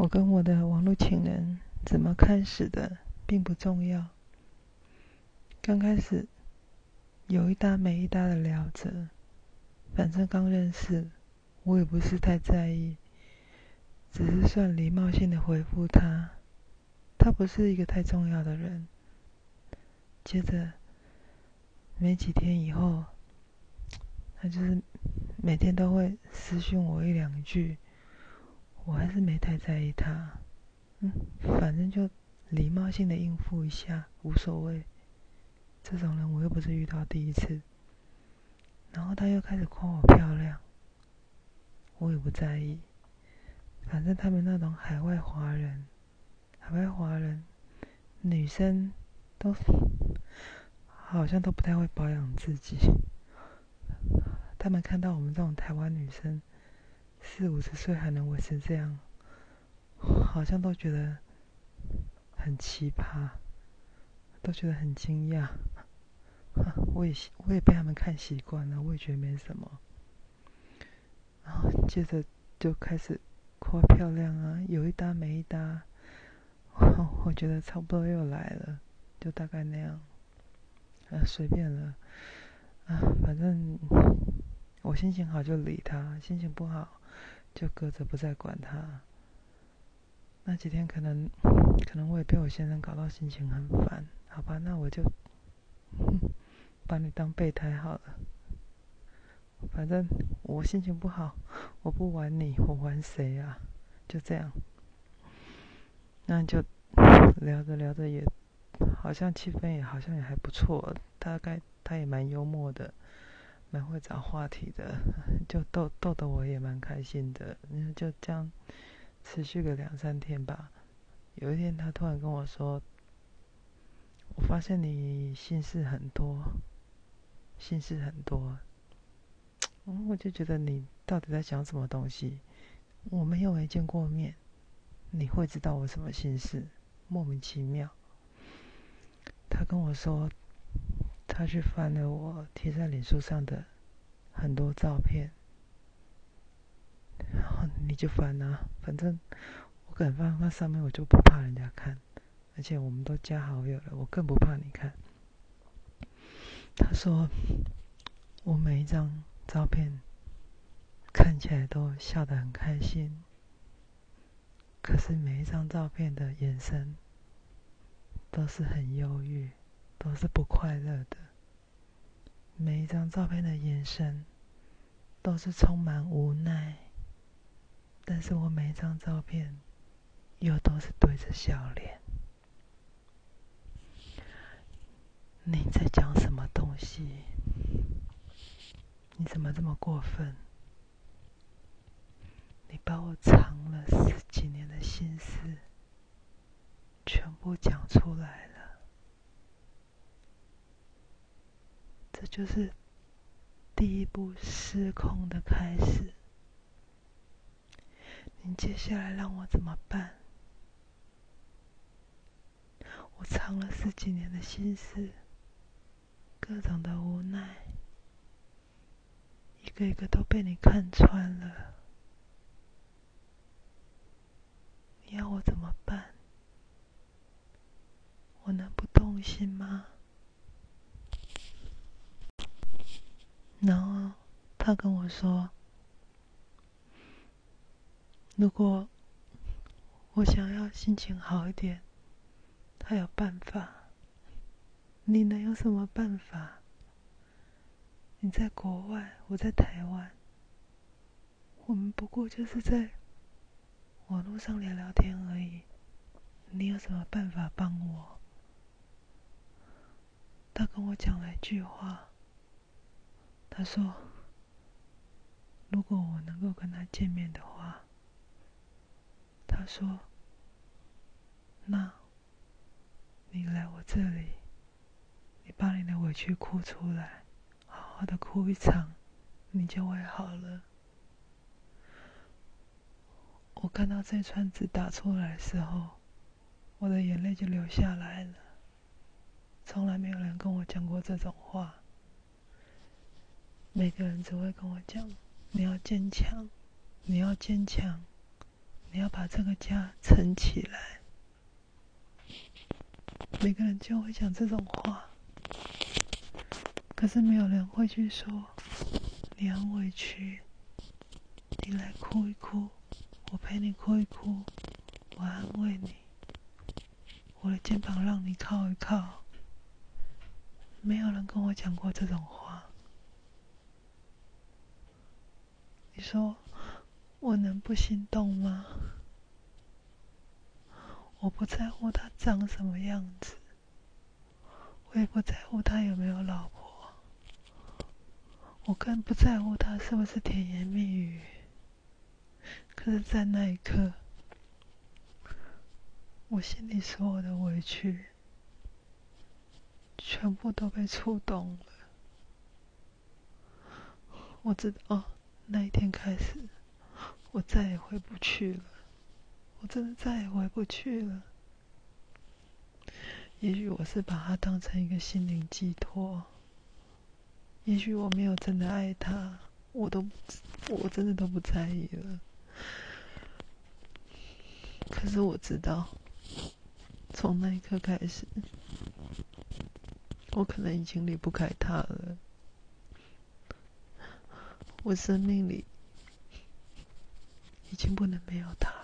我跟我的网络情人怎么开始的，并不重要。刚开始有一搭没一搭的聊着，反正刚认识，我也不是太在意，只是算礼貌性的回复他。他不是一个太重要的人。接着没几天以后，他就是每天都会私讯我一两句。我还是没太在意他，嗯，反正就礼貌性的应付一下，无所谓。这种人我又不是遇到第一次。然后他又开始夸我漂亮，我也不在意。反正他们那种海外华人，海外华人女生都好像都不太会保养自己。他们看到我们这种台湾女生。四五十岁还能维持这样，好像都觉得很奇葩，都觉得很惊讶。我也我也被他们看习惯了，我也觉得没什么。然后接着就开始夸漂亮啊，有一搭没一搭。我觉得差不多又来了，就大概那样。啊，随便了。啊，反正我心情好就理他，心情不好。就搁着不再管他。那几天可能，可能我也被我先生搞到心情很烦。好吧，那我就 把你当备胎好了。反正我心情不好，我不玩你，我玩谁啊？就这样。那就 聊着聊着也，好像气氛也好像也还不错。大概他也蛮幽默的。蛮会找话题的，就逗逗得我也蛮开心的。嗯，就这样持续个两三天吧。有一天，他突然跟我说：“我发现你心事很多，心事很多。”嗯，我就觉得你到底在想什么东西？我们又没见过面，你会知道我什么心事？莫名其妙。他跟我说。他去翻了我贴在脸书上的很多照片，然后你就翻啊，反正我敢放放上面，我就不怕人家看，而且我们都加好友了，我更不怕你看。他说我每一张照片看起来都笑得很开心，可是每一张照片的眼神都是很忧郁。都是不快乐的，每一张照片的眼神都是充满无奈，但是我每一张照片又都是对着笑脸。你在讲什么东西？你怎么这么过分？你把我藏了十几年的心思全部讲出来。这就是第一步失控的开始。你接下来让我怎么办？我藏了十几年的心思，各种的无奈，一个一个都被你看穿了。你要我怎么办？我能不动心吗？然后他跟我说：“如果我想要心情好一点，他有办法。你能有什么办法？你在国外，我在台湾，我们不过就是在网络上聊聊天而已。你有什么办法帮我？”他跟我讲了一句话。他说：“如果我能够跟他见面的话，他说，那，你来我这里，你把你的委屈哭出来，好好的哭一场，你就会好了。”我看到这串字打出来的时候，我的眼泪就流下来了。从来没有人跟我讲过这种话。每个人只会跟我讲：“你要坚强，你要坚强，你要把这个家撑起来。每个人就会讲这种话，可是没有人会去说你很委屈，你来哭一哭，我陪你哭一哭，我安慰你，我的肩膀让你靠一靠。没有人跟我讲过这种话。你说我能不心动吗？我不在乎他长什么样子，我也不在乎他有没有老婆，我更不在乎他是不是甜言蜜语。可是，在那一刻，我心里所有的委屈，全部都被触动了。我知道，那一天开始，我再也回不去了。我真的再也回不去了。也许我是把他当成一个心灵寄托，也许我没有真的爱他，我都我真的都不在意了。可是我知道，从那一刻开始，我可能已经离不开他了。我生命里已经不能没有他。